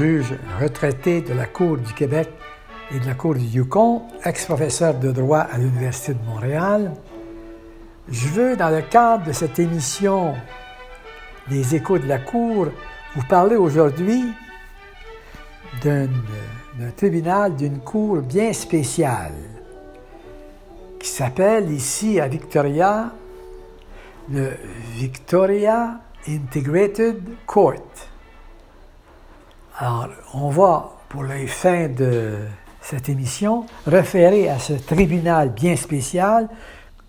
Juge retraité de la Cour du Québec et de la Cour du Yukon, ex-professeur de droit à l'Université de Montréal. Je veux, dans le cadre de cette émission des échos de la Cour, vous parler aujourd'hui d'un tribunal, d'une cour bien spéciale, qui s'appelle ici à Victoria le Victoria Integrated Court. Alors, on va, pour les fins de cette émission, référer à ce tribunal bien spécial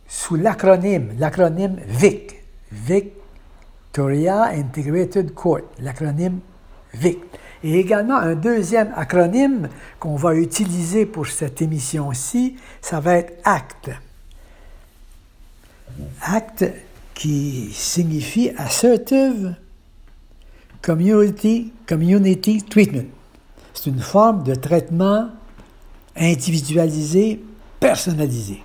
sous l'acronyme, l'acronyme VIC, Victoria Integrated Court, l'acronyme VIC. Et également un deuxième acronyme qu'on va utiliser pour cette émission-ci, ça va être ACT. ACT qui signifie Assertive Community, community Treatment. C'est une forme de traitement individualisé, personnalisé.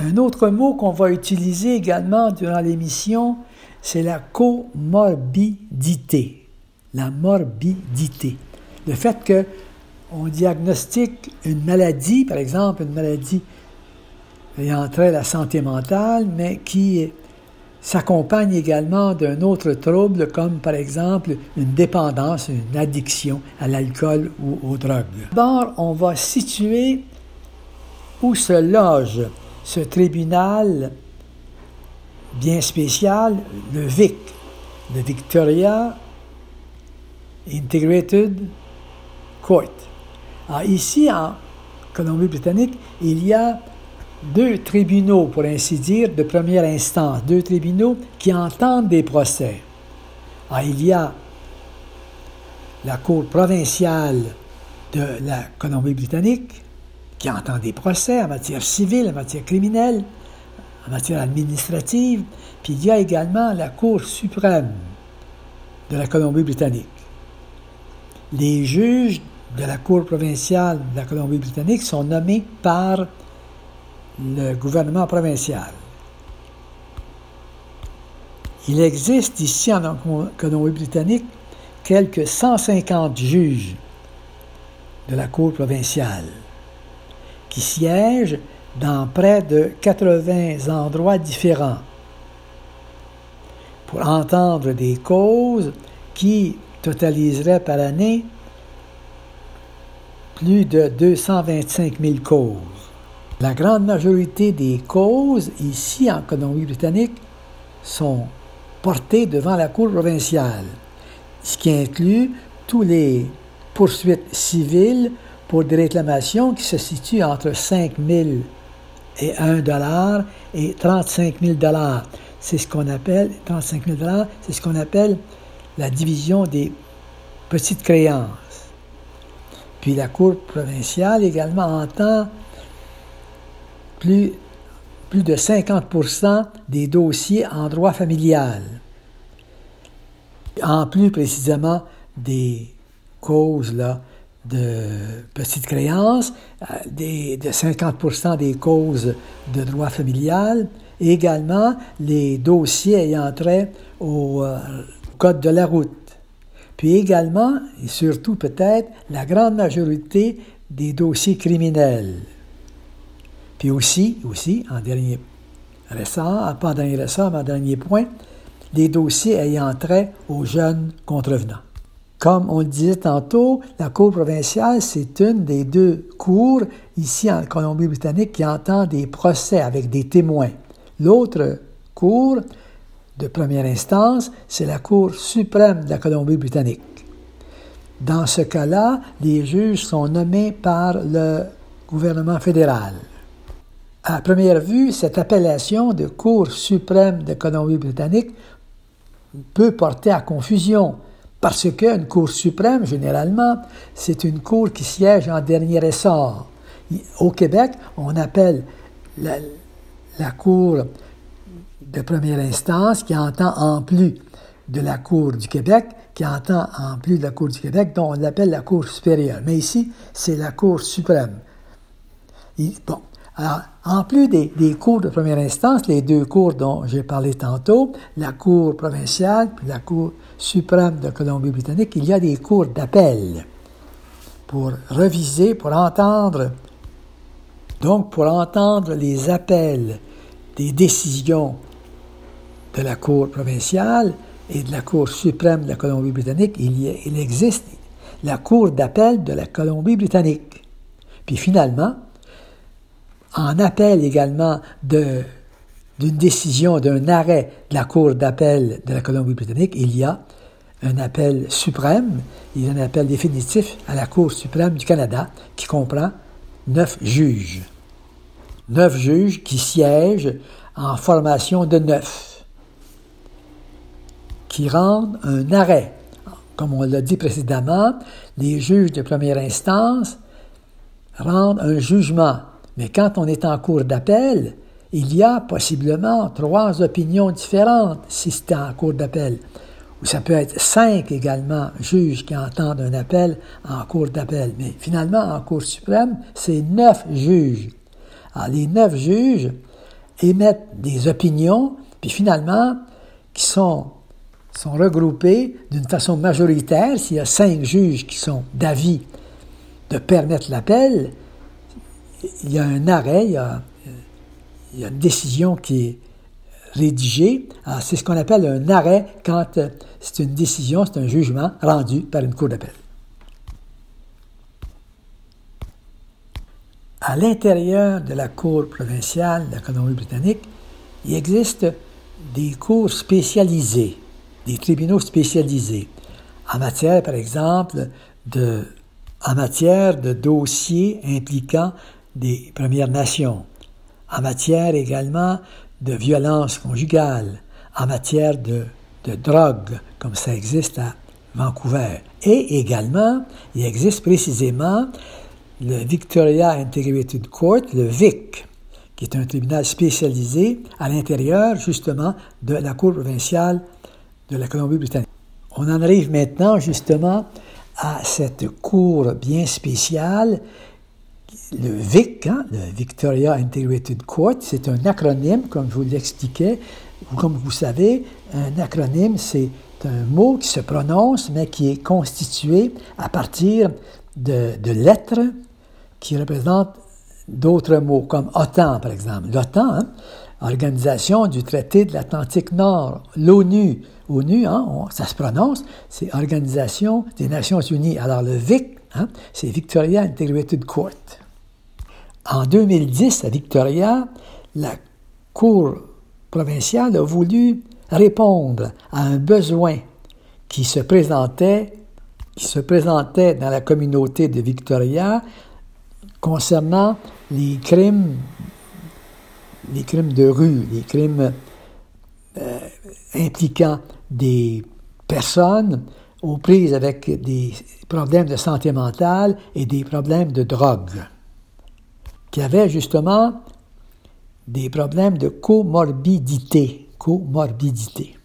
Un autre mot qu'on va utiliser également durant l'émission, c'est la comorbidité. La morbidité. Le fait que on diagnostique une maladie, par exemple une maladie ayant trait à la santé mentale, mais qui s'accompagne également d'un autre trouble comme par exemple une dépendance, une addiction à l'alcool ou aux drogues. D'abord, on va situer où se loge ce tribunal bien spécial, le VIC, le Victoria Integrated Court. Alors ici, en Colombie-Britannique, il y a deux tribunaux, pour ainsi dire, de première instance, deux tribunaux qui entendent des procès. Ah, il y a la Cour provinciale de la Colombie-Britannique qui entend des procès en matière civile, en matière criminelle, en matière administrative, puis il y a également la Cour suprême de la Colombie-Britannique. Les juges de la Cour provinciale de la Colombie-Britannique sont nommés par le gouvernement provincial. Il existe ici en Colombie-Britannique quelques 150 juges de la Cour provinciale qui siègent dans près de 80 endroits différents pour entendre des causes qui totaliseraient par année plus de 225 000 causes. La grande majorité des causes ici en Colombie-Britannique sont portées devant la Cour provinciale, ce qui inclut tous les poursuites civiles pour des réclamations qui se situent entre 5 000 et 1 dollar et 35 000 dollars. C'est ce qu'on appelle 35 000 dollars, c'est ce qu'on appelle la division des petites créances. Puis la Cour provinciale également entend plus, de 50% des dossiers en droit familial. En plus précisément des causes là, de petites créances, euh, des, de 50% des causes de droit familial, également les dossiers ayant trait au euh, code de la route. Puis également, et surtout peut-être, la grande majorité des dossiers criminels. Puis aussi, aussi, en dernier récent, pas en dernier mais en dernier point, les dossiers ayant trait aux jeunes contrevenants. Comme on le disait tantôt, la Cour provinciale, c'est une des deux cours ici en Colombie-Britannique qui entend des procès avec des témoins. L'autre cour de première instance, c'est la Cour suprême de la Colombie-Britannique. Dans ce cas-là, les juges sont nommés par le gouvernement fédéral. À première vue, cette appellation de Cour suprême de Colombie-Britannique peut porter à confusion, parce qu'une Cour suprême, généralement, c'est une Cour qui siège en dernier essor. Au Québec, on appelle la, la Cour de première instance, qui entend en plus de la Cour du Québec, qui entend en plus de la Cour du Québec, dont on l'appelle la Cour supérieure. Mais ici, c'est la Cour suprême. bon, Alors, en plus des, cours de première instance, les deux cours dont j'ai parlé tantôt, la Cour provinciale puis la Cour suprême de Colombie-Britannique, il y a des cours d'appel pour reviser, pour entendre, donc pour entendre les appels des décisions de la Cour provinciale et de la Cour suprême de la Colombie-Britannique, il, il existe la Cour d'appel de la Colombie-Britannique. Puis finalement, en appel également d'une décision, d'un arrêt de la Cour d'appel de la Colombie-Britannique, il y a un appel suprême, il y a un appel définitif à la Cour suprême du Canada qui comprend neuf juges. Neuf juges qui siègent en formation de neuf, qui rendent un arrêt. Comme on l'a dit précédemment, les juges de première instance rendent un jugement. Mais quand on est en cours d'appel, il y a possiblement trois opinions différentes si c'est en cours d'appel ou ça peut être cinq également juges qui entendent un appel en cour d'appel. Mais finalement, en Cour suprême, c'est neuf juges. Alors, les neuf juges émettent des opinions, puis finalement, qui sont, sont regroupés d'une façon majoritaire. S'il y a cinq juges qui sont d'avis de permettre l'appel, il y a un arrêt, il y a, une décision qui est rédigé. C'est ce qu'on appelle un arrêt quand euh, c'est une décision, c'est un jugement rendu par une cour d'appel. À l'intérieur de la Cour provinciale de la Colombie-Britannique, il existe des cours spécialisés, des tribunaux spécialisés, en matière, par exemple, de, en matière de dossiers impliquant des Premières Nations, en matière également de violence conjugale, en matière de, de drogue, comme ça existe à Vancouver. Et également, il existe précisément le Victoria Integrated Court, le VIC, qui est un tribunal spécialisé à l'intérieur, justement, de la Cour provinciale de la Colombie-Britannique. On en arrive maintenant, justement, à cette cour bien spéciale le VIC, hein, le Victoria Integrated Court, c'est un acronyme, comme je vous l'expliquais. Comme vous savez, un acronyme, c'est un mot qui se prononce, mais qui est constitué à partir de, lettres qui représentent d'autres mots, comme OTAN, par exemple. L'OTAN, hein, Organisation du traité de l'Atlantique Nord, l'ONU. ONU, hein, ça se prononce, c'est Organisation des Nations Unies. Alors le VIC, c'est Victoria Integrated Court. En 2010, à Victoria, la Cour provinciale a voulu répondre à un besoin qui se présentait, dans la communauté de Victoria concernant les crimes, les crimes de rue, les crimes euh, impliquant des personnes aux prises avec des problèmes de santé mentale et des problèmes de drogue qui avaient justement des problèmes de comorbidité. Comorbidité.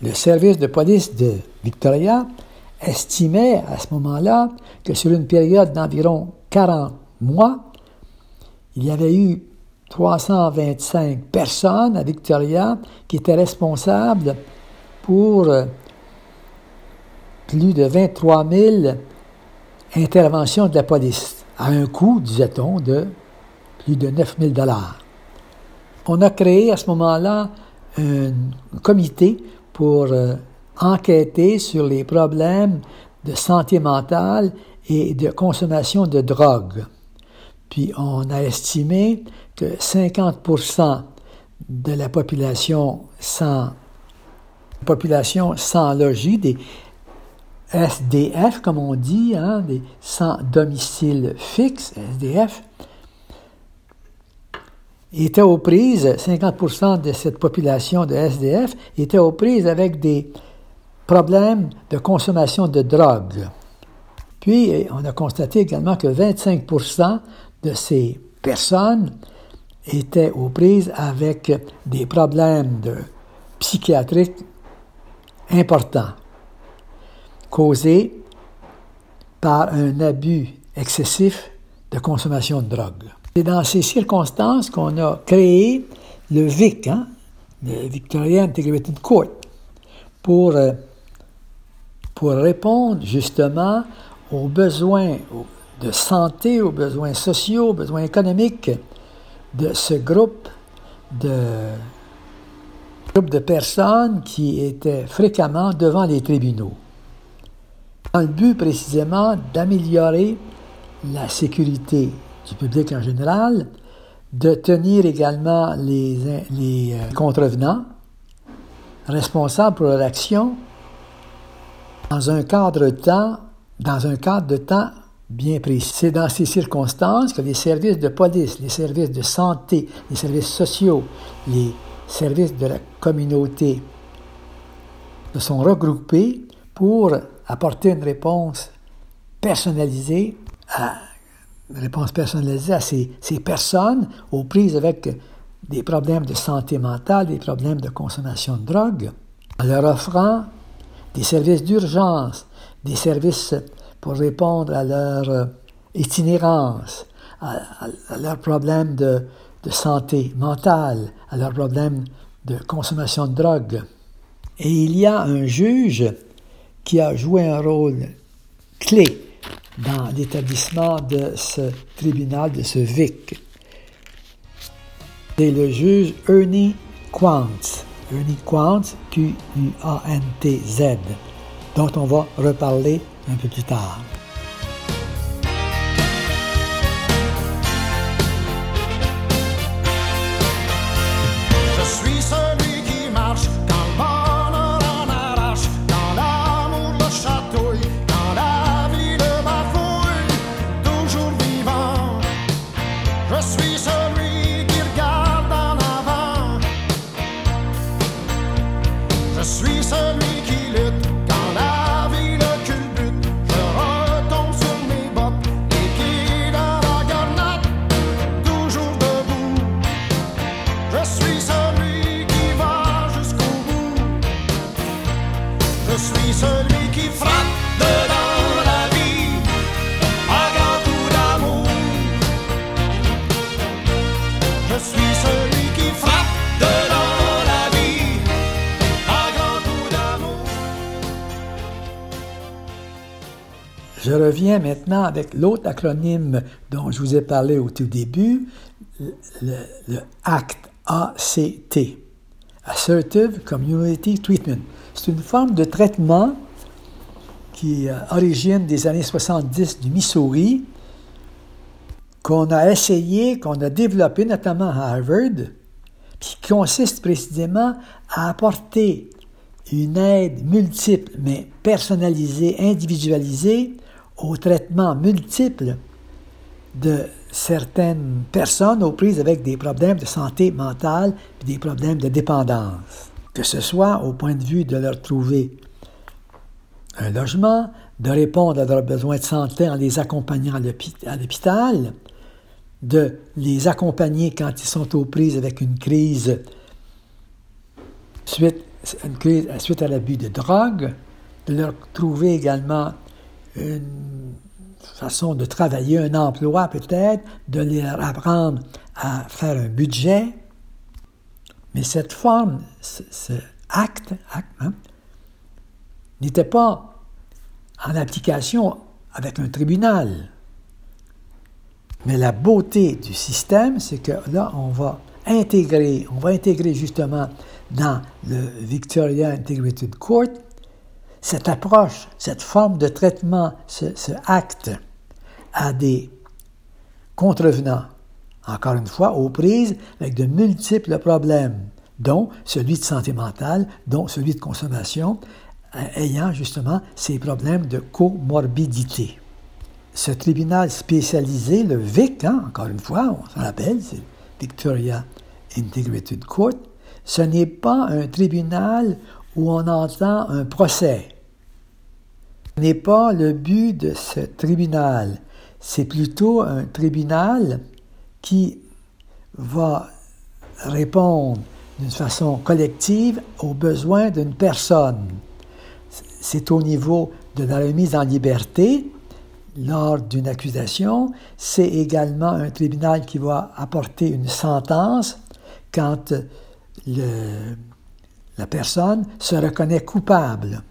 Le service de police de Victoria estimait à ce moment-là que sur une période d'environ 40 mois, il y avait eu 325 personnes à Victoria qui étaient responsables pour euh, plus de 23 000 interventions de la police à un coût, disait-on, de plus de 9 000 On a créé à ce moment-là un comité pour euh, enquêter sur les problèmes de santé mentale et de consommation de drogue. Puis on a estimé que 50% de la population sans population sans logis, SDF, comme on dit, hein, des sans domicile fixe, SDF, étaient aux prises, 50% de cette population de SDF étaient aux prises avec des problèmes de consommation de drogue. Puis, on a constaté également que 25% de ces personnes étaient aux prises avec des problèmes de psychiatriques importants causé par un abus excessif de consommation de drogue. C'est dans ces circonstances qu'on a créé le VIC, hein, le Victorian Integrated Court, pour, euh, pour répondre justement aux besoins de santé, aux besoins sociaux, aux besoins économiques de ce groupe de, groupe de personnes qui étaient fréquemment devant les tribunaux, dans le but précisément d'améliorer la sécurité du public en général, de tenir également les, euh, contrevenants responsables pour leur action dans un cadre de temps, dans un cadre de temps bien précis. C'est dans ces circonstances que les services de police, les services de santé, les services sociaux, les services de la communauté se sont regroupés pour apporter une réponse personnalisée à réponse personnalisée à ces, ces personnes aux prises avec des problèmes de santé mentale, des problèmes de consommation de drogue, en leur offrant des services d'urgence, des services pour répondre à leur euh, itinérance, à, leurs problèmes de, de, santé mentale, à leurs problèmes de consommation de drogue. Et il y a un juge qui a joué un rôle clé dans l'établissement de ce tribunal, de ce VIC. C'est le juge Ernie Quantz. Ernie Quantz, Q-U-A-N-T-Z, dont on va reparler un peu plus tard. Je reviens maintenant avec l'autre acronyme dont je vous ai parlé au tout début, le, ACT, ACT, Assertive Community Treatment. C'est une forme de traitement qui origine des années 70 du Missouri, qu'on a essayé, qu'on a développé notamment à Harvard, qui consiste précisément à apporter une aide multiple, mais personnalisée, individualisée, au traitement multiple de certaines personnes aux prises avec des problèmes de santé mentale et des problèmes de dépendance, que ce soit au point de vue de leur trouver un logement, de répondre à leurs besoins de santé en les accompagnant à l'hôpital, de les accompagner quand ils sont aux prises avec une crise suite, une crise, suite à l'abus de drogue, de leur trouver également une façon de travailler, un emploi peut-être, de leur apprendre à faire un budget. Mais cette forme, ce, acte, hein, n'était pas en application avec un tribunal. Mais la beauté du système, c'est que là, on va intégrer, on va intégrer justement dans le Victoria Integrated Court cette approche, cette forme de traitement, ce, acte à des contrevenants, encore une fois, aux prises avec de multiples problèmes, dont celui de santé mentale, dont celui de consommation, euh, ayant justement ces problèmes de comorbidité. Ce tribunal spécialisé, le VIC, hein, encore une fois, on s'en rappelle, c'est Victoria Integrated Court, ce n'est pas un tribunal où on entend un procès. Ce n'est pas le but de ce tribunal. C'est plutôt un tribunal qui va répondre d'une façon collective aux besoins d'une personne. C'est au niveau de la remise en liberté, lors d'une accusation. C'est également un tribunal qui va apporter une sentence quand le, la personne se reconnaît coupable.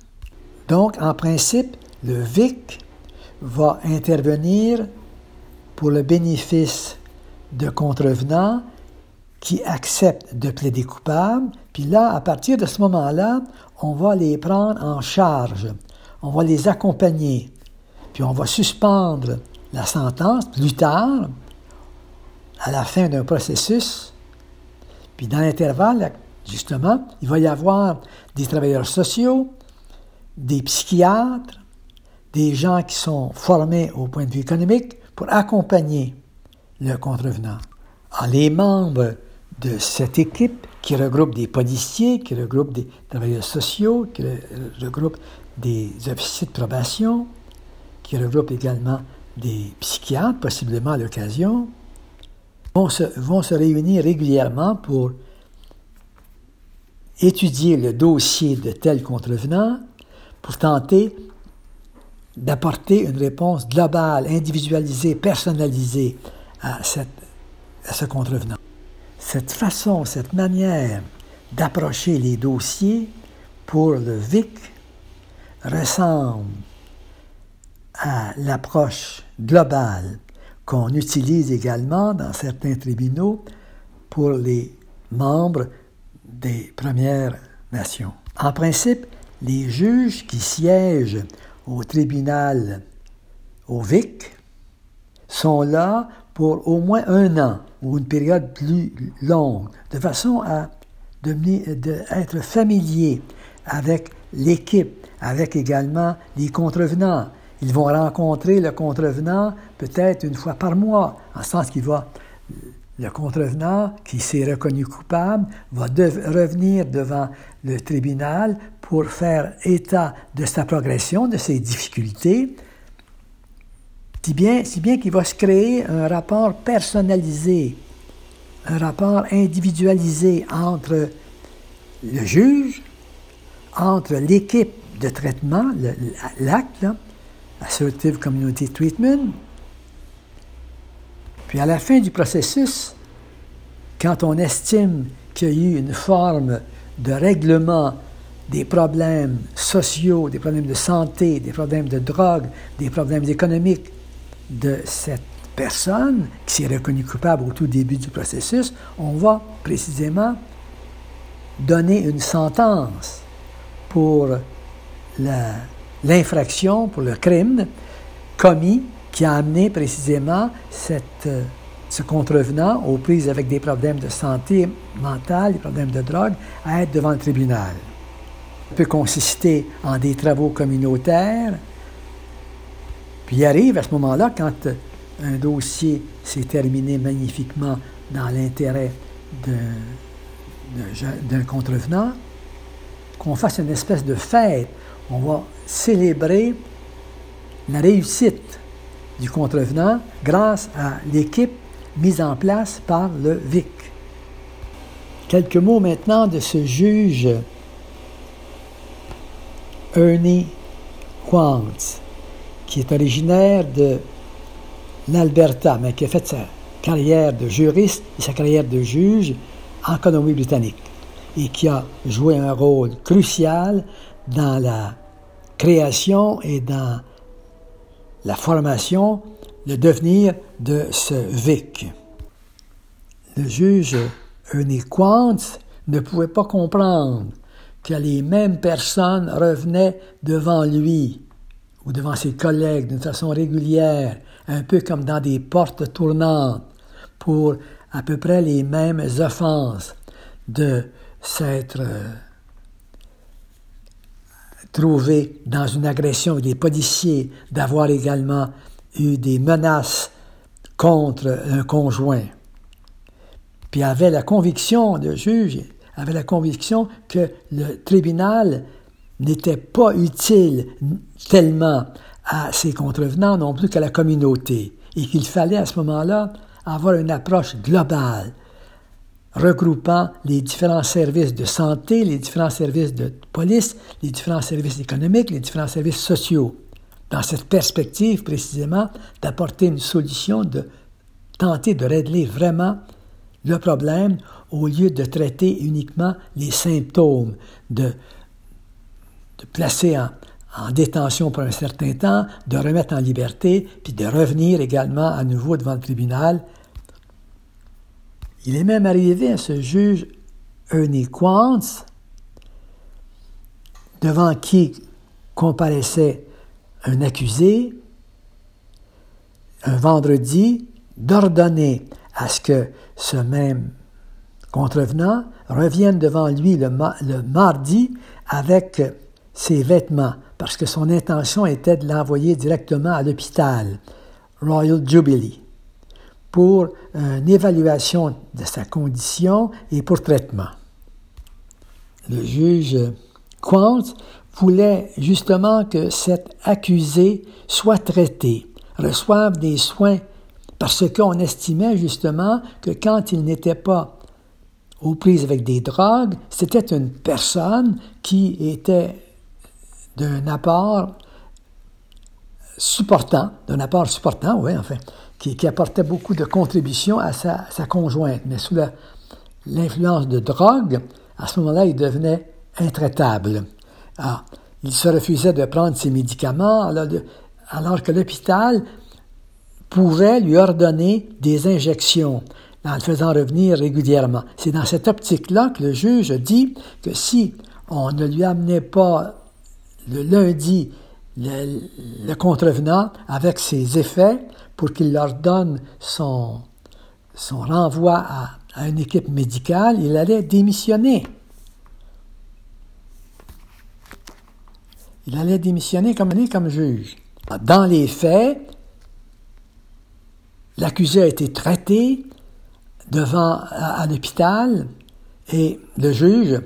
Donc, en principe, le VIC va intervenir pour le bénéfice de contrevenants qui acceptent de plaider coupable. Puis là, à partir de ce moment-là, on va les prendre en charge, on va les accompagner, puis on va suspendre la sentence plus tard, à la fin d'un processus. Puis dans l'intervalle, justement, il va y avoir des travailleurs sociaux, des psychiatres, des gens qui sont formés au point de vue économique pour accompagner le contrevenant. Alors, les membres de cette équipe qui regroupe des policiers, qui regroupe des travailleurs sociaux, qui regroupe des officiers de probation, qui regroupe également des psychiatres, possiblement à l'occasion, vont se réunir régulièrement pour étudier le dossier de tel contrevenant pour tenter d'apporter une réponse globale, individualisée, personnalisée à, cette, à ce contrevenant. Cette façon, cette manière d'approcher les dossiers pour le VIC ressemble à l'approche globale qu'on utilise également dans certains tribunaux pour les membres des Premières Nations. En principe, les juges qui siègent au tribunal, au VIC, sont là pour au moins un an ou une période plus longue, de façon à devenir, de, être familier avec l'équipe, avec également les contrevenants. Ils vont rencontrer le contrevenant peut-être une fois par mois, en sens qu'il va le contrevenant qui s'est reconnu coupable va revenir devant le tribunal pour faire état de sa progression, de ses difficultés, si bien, si bien qu'il va se créer un rapport personnalisé, un rapport individualisé entre le juge, entre l'équipe de traitement, l'acte, Assertive Community Treatment, puis à la fin du processus, quand on estime qu'il y a eu une forme de règlement des problèmes sociaux, des problèmes de santé, des problèmes de drogue, des problèmes économiques de cette personne qui s'est reconnue coupable au tout début du processus, on va précisément donner une sentence pour l'infraction, pour le crime commis qui a amené précisément euh, ce contrevenant aux prises avec des problèmes de santé mentale, des problèmes de drogue, à être devant le tribunal. Ça peut consister en des travaux communautaires. Puis il arrive à ce moment-là, quand un dossier s'est terminé magnifiquement dans l'intérêt d'un contrevenant, qu'on fasse une espèce de fête. On va célébrer la réussite du contrevenant grâce à l'équipe mise en place par le VIC. Quelques mots maintenant de ce juge Ernie Quantz, qui est originaire de l'Alberta, mais qui a fait sa carrière de juriste et sa carrière de juge en Colombie-Britannique, et qui a joué un rôle crucial dans la création et dans la formation, le devenir de ce VIC. Le juge Ernie Quantz ne pouvait pas comprendre que les mêmes personnes revenaient devant lui ou devant ses collègues d'une façon régulière, un peu comme dans des portes tournantes, pour à peu près les mêmes offenses de s'être euh, trouvé dans une agression des policiers, d'avoir également eu des menaces contre un conjoint. Puis avait la conviction, le juge avait la conviction que le tribunal n'était pas utile tellement à ses contrevenants non plus qu'à la communauté, et qu'il fallait à ce moment-là avoir une approche globale, regroupant les différents services de santé, les différents services de police, les différents services économiques, les différents services sociaux, dans cette perspective précisément d'apporter une solution, de tenter de régler vraiment le problème au lieu de traiter uniquement les symptômes, de, de placer en, en détention pour un certain temps, de remettre en liberté, puis de revenir également à nouveau devant le tribunal. Il est même arrivé à ce juge Ernie devant qui comparaissait un accusé, un vendredi, d'ordonner à ce que ce même contrevenant revienne devant lui le mardi avec ses vêtements parce que son intention était de l'envoyer directement à l'hôpital. Royal Jubilee pour une évaluation de sa condition et pour traitement. Le juge Quant voulait justement que cet accusé soit traité, reçoive des soins, parce qu'on estimait justement que quand il n'était pas aux prises avec des drogues, c'était une personne qui était d'un apport supportant, d'un apport supportant, oui, enfin, qui, apportait beaucoup de contributions à sa, conjointe. Mais sous l'influence de drogue, à ce moment-là, il devenait intraitable. Ah, il se refusait de prendre ses médicaments, alors, alors que l'hôpital pourrait lui ordonner des injections en le faisant revenir régulièrement. C'est dans cette optique-là que le juge dit que si on ne lui amenait pas le lundi le, contrevenant avec ses effets pour qu'il leur donne son, son renvoi à, à une équipe médicale, il allait démissionner. Il allait démissionner comme, comme juge. Dans les faits, l'accusé a été traité devant à l'hôpital et le juge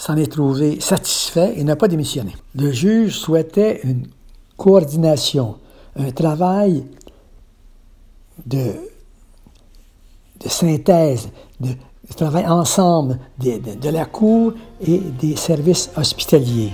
s'en est trouvé satisfait et n'a pas démissionné. Le juge souhaitait une coordination, un travail de, de synthèse, de, travail ensemble de la Cour et des services hospitaliers.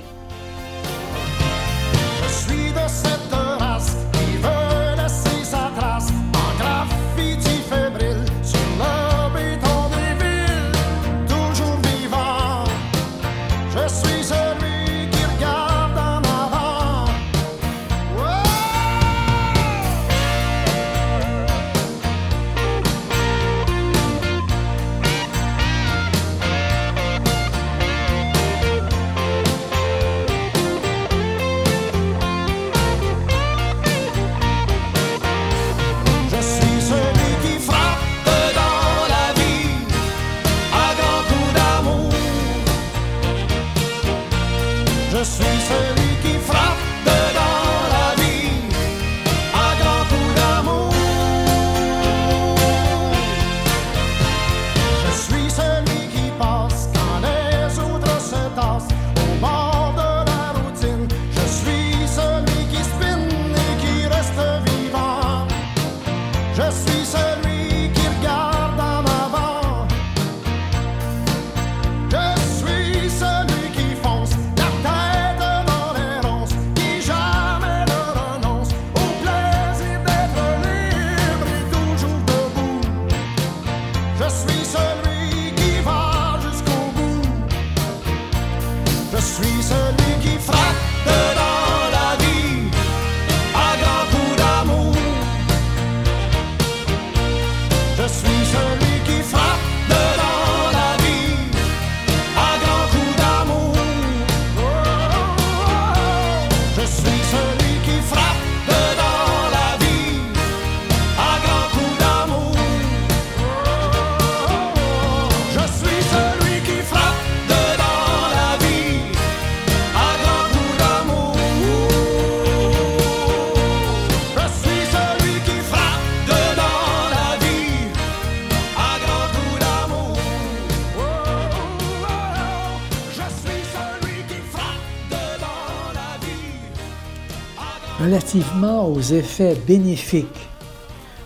Relativement aux effets bénéfiques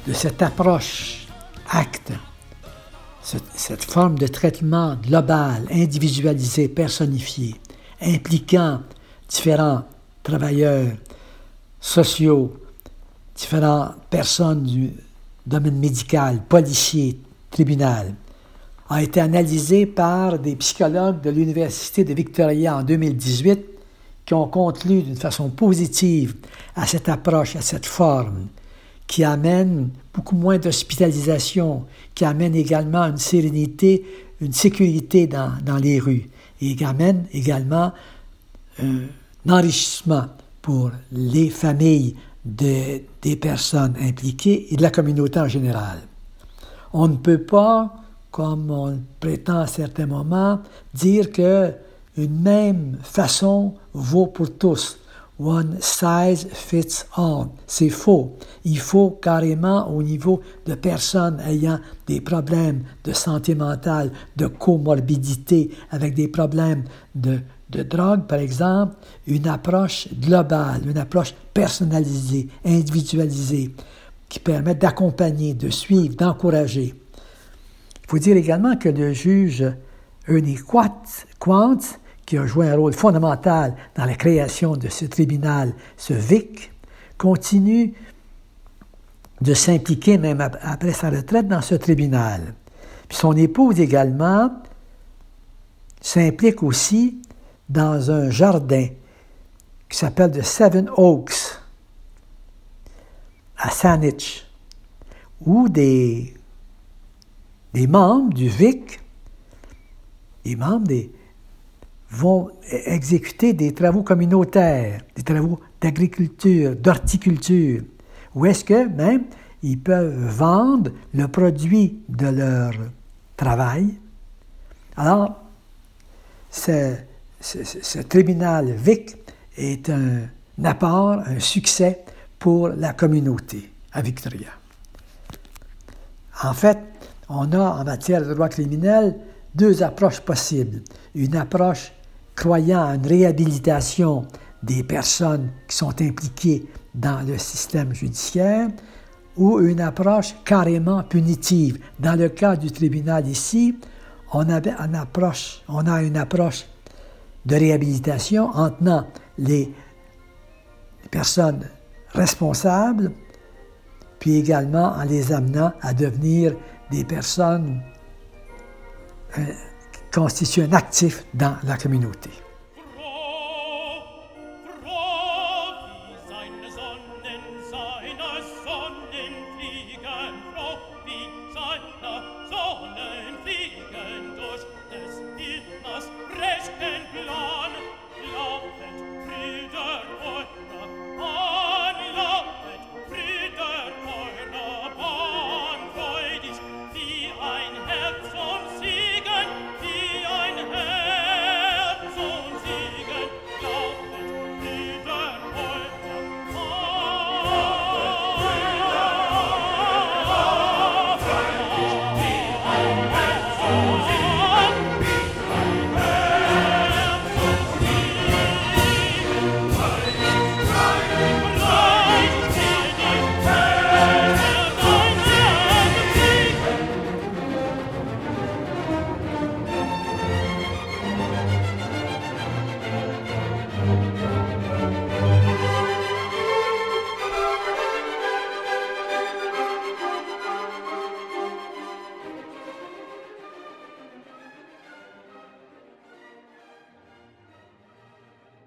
de cette approche acte, cette, forme de traitement global, individualisé, personnifié, impliquant différents travailleurs sociaux, différentes personnes du domaine médical, policier, tribunal, a été analysé par des psychologues de l'Université de Victoria en 2018 qui ont conclu d'une façon positive à cette approche, à cette forme, qui amène beaucoup moins d'hospitalisation, qui amène également une sérénité, une sécurité dans, dans les rues, et qui amène également un enrichissement pour les familles de, des personnes impliquées et de la communauté en général. On ne peut pas, comme on prétend à certains moments, dire que une même façon vaut pour tous. One size fits all. C'est faux. Il faut carrément au niveau de personnes ayant des problèmes de santé mentale, de comorbidité, avec des problèmes de, de drogue, par exemple, une approche globale, une approche personnalisée, individualisée, qui permet d'accompagner, de suivre, d'encourager. Il faut dire également que le juge Ernie Quant qui a joué un rôle fondamental dans la création de ce tribunal, ce VIC, continue de s'impliquer même après sa retraite dans ce tribunal. Puis son épouse également s'implique aussi dans un jardin qui s'appelle The Seven Oaks à Saanich, où des, des membres du VIC, des membres des, vont exécuter des travaux communautaires, des travaux d'agriculture, d'horticulture, ou est-ce que même ils peuvent vendre le produit de leur travail. Alors, ce, ce, tribunal VIC est un, un apport, un succès pour la communauté à Victoria. En fait, on a en matière de droit criminel deux approches possibles. Une approche croyant à une réhabilitation des personnes qui sont impliquées dans le système judiciaire ou une approche carrément punitive. Dans le cas du tribunal ici, on, avait une approche, on a une approche de réhabilitation en tenant les personnes responsables, puis également en les amenant à devenir des personnes euh, constitue un actif dans la communauté.